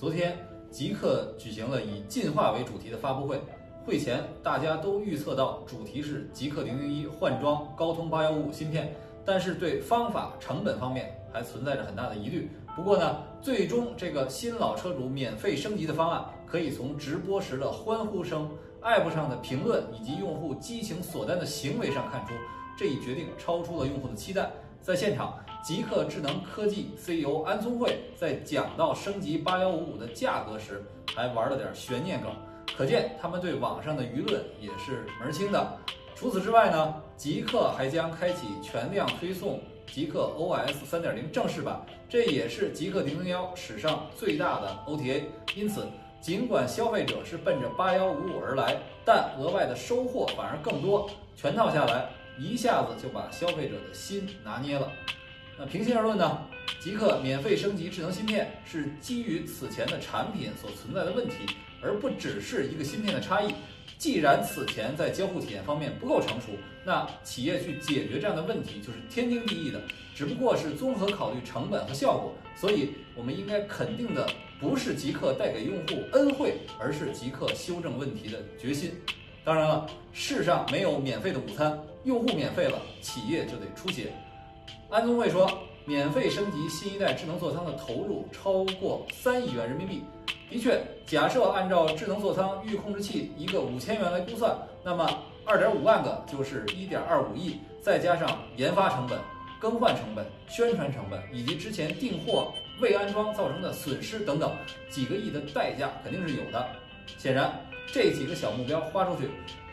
昨天，极客举行了以进化为主题的发布会。会前，大家都预测到主题是极客零零一换装高通八幺五五芯片，但是对方法、成本方面还存在着很大的疑虑。不过呢，最终这个新老车主免费升级的方案，可以从直播时的欢呼声、App 上的评论以及用户激情锁单的行为上看出，这一决定超出了用户的期待。在现场，极客智能科技 CEO 安聪慧在讲到升级八幺五五的价格时，还玩了点悬念梗，可见他们对网上的舆论也是门清的。除此之外呢，极客还将开启全量推送极客 OS 三点零正式版，这也是极客零零幺史上最大的 OTA。因此，尽管消费者是奔着八幺五五而来，但额外的收获反而更多。全套下来。一下子就把消费者的心拿捏了。那平心而论呢？极客免费升级智能芯片是基于此前的产品所存在的问题，而不只是一个芯片的差异。既然此前在交互体验方面不够成熟，那企业去解决这样的问题就是天经地义的。只不过是综合考虑成本和效果，所以我们应该肯定的不是极客带给用户恩惠，而是极客修正问题的决心。当然了，世上没有免费的午餐。用户免费了，企业就得出血。安宗会说，免费升级新一代智能座舱的投入超过三亿元人民币。的确，假设按照智能座舱预控制器一个五千元来估算，那么二点五万个就是一点二五亿，再加上研发成本、更换成本、宣传成本以及之前订货未安装造成的损失等等，几个亿的代价肯定是有的。显然，这几个小目标花出去。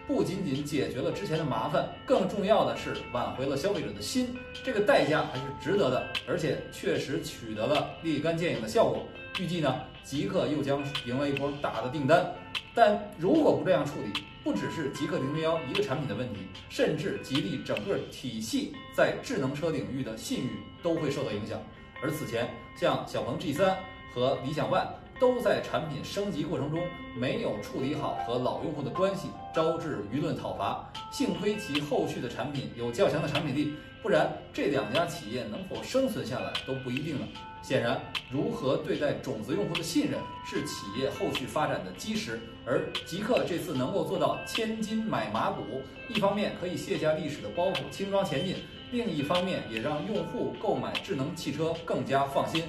不仅仅解决了之前的麻烦，更重要的是挽回了消费者的心，这个代价还是值得的，而且确实取得了立竿见影的效果。预计呢，极客又将迎来一波大的订单。但如果不这样处理，不只是极客零零幺一个产品的问题，甚至吉利整个体系在智能车领域的信誉都会受到影响。而此前，像小鹏 G 三和理想 ONE。都在产品升级过程中没有处理好和老用户的关系，招致舆论讨伐。幸亏其后续的产品有较强的产品力，不然这两家企业能否生存下来都不一定了。显然，如何对待种子用户的信任是企业后续发展的基石。而极客这次能够做到千金买马骨，一方面可以卸下历史的包袱，轻装前进；另一方面也让用户购买智能汽车更加放心。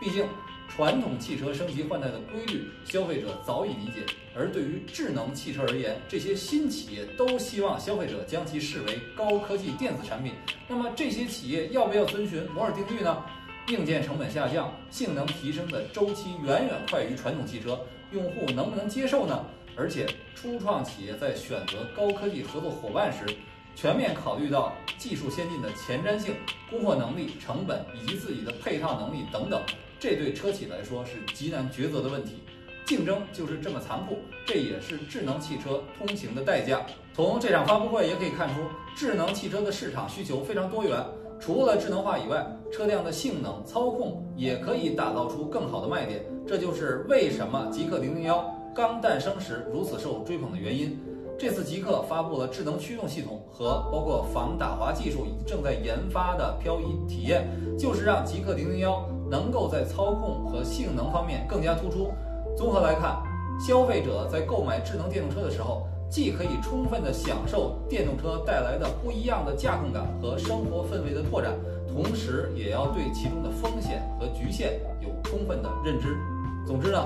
毕竟。传统汽车升级换代的规律，消费者早已理解。而对于智能汽车而言，这些新企业都希望消费者将其视为高科技电子产品。那么，这些企业要不要遵循摩尔定律呢？硬件成本下降、性能提升的周期远远快于传统汽车，用户能不能接受呢？而且，初创企业在选择高科技合作伙伴时，全面考虑到技术先进的前瞻性、供货能力、成本以及自己的配套能力等等，这对车企来说是极难抉择的问题。竞争就是这么残酷，这也是智能汽车通行的代价。从这场发布会也可以看出，智能汽车的市场需求非常多元。除了智能化以外，车辆的性能、操控也可以打造出更好的卖点。这就是为什么极氪零零幺刚诞生时如此受追捧的原因。这次极客发布了智能驱动系统和包括防打滑技术以及正在研发的漂移体验，就是让极客零零幺能够在操控和性能方面更加突出。综合来看，消费者在购买智能电动车的时候，既可以充分的享受电动车带来的不一样的驾控感和生活氛围的拓展，同时也要对其中的风险和局限有充分的认知。总之呢，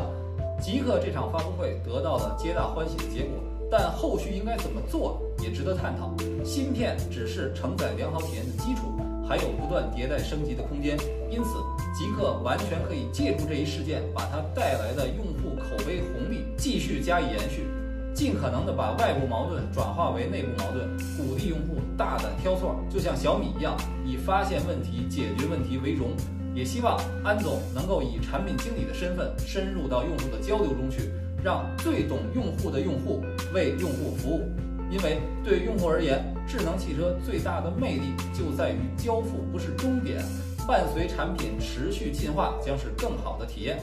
极客这场发布会得到了皆大欢喜的结果。但后续应该怎么做也值得探讨。芯片只是承载良好体验的基础，还有不断迭代升级的空间。因此，极客完全可以借助这一事件，把它带来的用户口碑红利继续加以延续，尽可能的把外部矛盾转化为内部矛盾，鼓励用户大胆挑错，就像小米一样，以发现问题、解决问题为荣。也希望安总能够以产品经理的身份深入到用户的交流中去。让最懂用户的用户为用户服务，因为对用户而言，智能汽车最大的魅力就在于交付不是终点，伴随产品持续进化将是更好的体验。